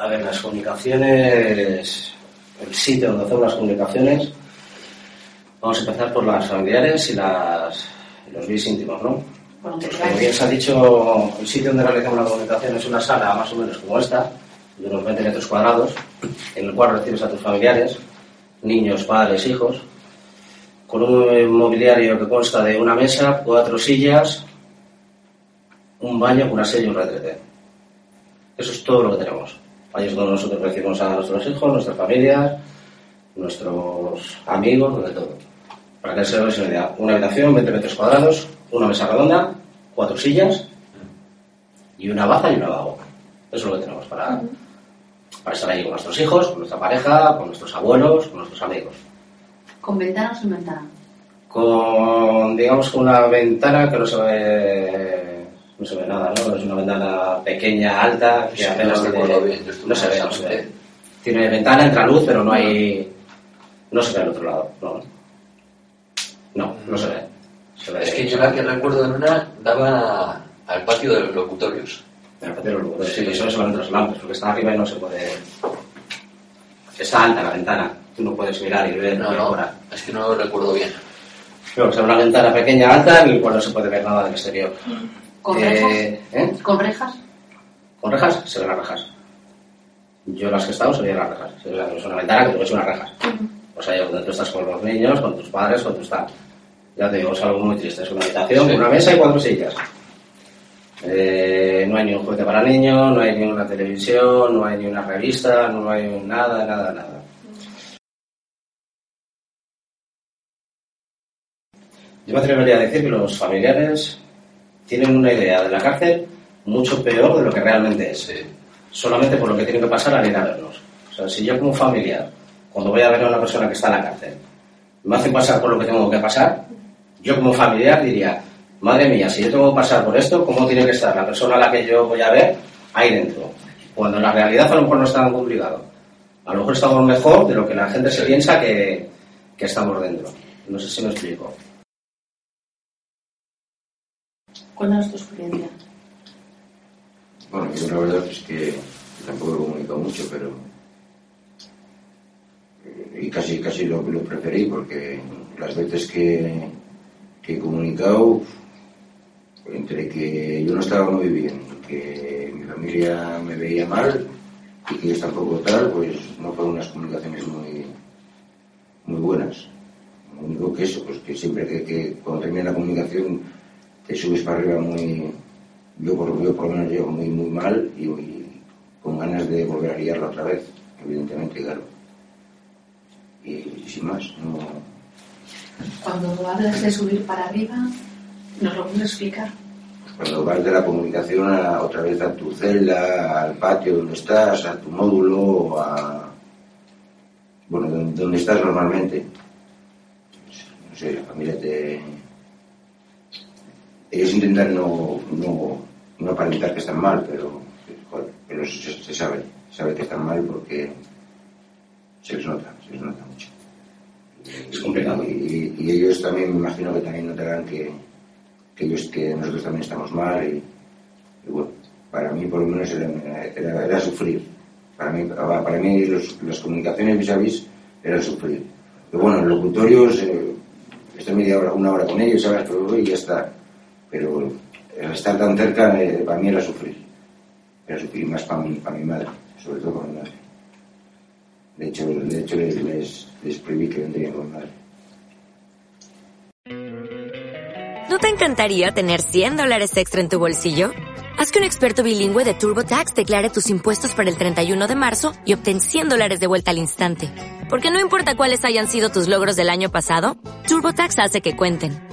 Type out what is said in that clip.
A ver, las comunicaciones, el sitio donde hacemos las comunicaciones, vamos a empezar por las familiares y, las, y los bis íntimos, ¿no? Bueno, Pues claro. como bien se ha dicho, el sitio donde realizamos la comunicación es una sala más o menos como esta, de unos 20 metros cuadrados, en el cual recibes a tus familiares, niños, padres, hijos, con un mobiliario que consta de una mesa, cuatro sillas, un baño, una silla y un retrete. Eso es todo lo que tenemos. Ahí es donde nosotros recibimos a nuestros hijos, nuestras familias, nuestros amigos, de todo. Para que se una idea, una habitación, 20 metros cuadrados, una mesa redonda, cuatro sillas y una baza y un lavabo. Eso es lo que tenemos para, para estar ahí con nuestros hijos, con nuestra pareja, con nuestros abuelos, con nuestros amigos. ¿Con ventana o sin ventana? Con, digamos, con una ventana que no se ve, no se ve nada, ¿no? Es una ventana pequeña, alta, que Sí, apenas no tiene- bien, no se ve, no se ve. Tiene ventana, entra luz, pero no hay, no se ve al otro lado, no. No, no se ve. Se ve Es que yo la que recuerdo en una daba al patio de los locutorios. El patio de los lugares, sí, que solo se van entre las lámparas, porque está arriba y no se puede... Está alta la ventana, tú no puedes mirar y ver No, no, es que no lo recuerdo bien. Pero es una ventana pequeña, alta, en la cual no se puede ver nada del exterior. ¿Con Eh, rejas? ¿eh? ¿Con rejas? ¿Con rejas? Se ven las rejas. Yo las que he estado se veían las rejas. Se una ventana que tú ves unas rejas. O sea, donde tú estás con los niños, con tus padres, con tus tal. Ya te digo, es algo muy triste. Es una habitación, Sí. una mesa y cuatro sillas. Eh, no hay ni un juguete para niños, no hay ni una televisión, no hay ni una revista, no hay nada, nada, nada. Yo me atrevería a decir que los familiares tienen una idea de la cárcel mucho peor de lo que realmente es Sí. solamente por lo que tienen que pasar al ir a vernos. O sea, si yo como familiar, cuando voy a ver a una persona que está en la cárcel, me hacen pasar por lo que tengo que pasar, yo como familiar diría, madre mía, si yo tengo que pasar por esto, ¿cómo tiene que estar la persona a la que yo voy a ver ahí dentro? Cuando en la realidad a lo mejor no está tan complicado. A lo mejor estamos mejor de lo que la gente se piensa que, que estamos dentro. No sé si me explico. Cuéntanos tu experiencia. Bueno, yo la verdad es que tampoco he comunicado mucho, pero. Y casi, casi lo, lo preferí, porque las veces que, que he comunicado, entre que yo no estaba muy bien, que mi familia me veía mal y que ellos tampoco tal, pues no fueron unas comunicaciones muy, muy buenas. Lo único que eso, pues que siempre que, que cuando termina la comunicación te subes para arriba muy, yo por, yo por lo menos llego muy, muy mal y, y con ganas de volver a liarla otra vez, evidentemente, claro. Y, sin más, no. Cuando hablas de subir para arriba, ¿nos lo puedes explicar? Cuando vas de la comunicación a, otra vez a tu celda, al patio donde estás, a tu módulo, a. Bueno, donde, donde estás normalmente. No sé, la familia te. Ellos intentan no, no, no aparentar que están mal, pero, pero se, se sabe, sabe que están mal porque se les nota, se les nota mucho. Es complicado. Y, y- y ellos también, me imagino que también notarán que, que ellos que nosotros también estamos mal y, y bueno, para mí por lo menos era, era, era sufrir. Para mí, para mí los- las comunicaciones vis a vis eran sufrir. Pero bueno, en locutorios, eh, estoy media hora, una hora con ellos, ¿sabes? Pero, y ya está. Pero estar tan cerca, eh, para mí era sufrir. Era sufrir más para mi, para mi madre, sobre todo para mi madre. De hecho, de hecho les, les, les prohibí que vendrían con madre. ¿No te encantaría tener 100 dólares extra en tu bolsillo? Haz que un experto bilingüe de TurboTax declare tus impuestos para el 31 de marzo y obtén 100 dólares de vuelta al instante. Porque no importa cuáles hayan sido tus logros del año pasado, TurboTax hace que cuenten.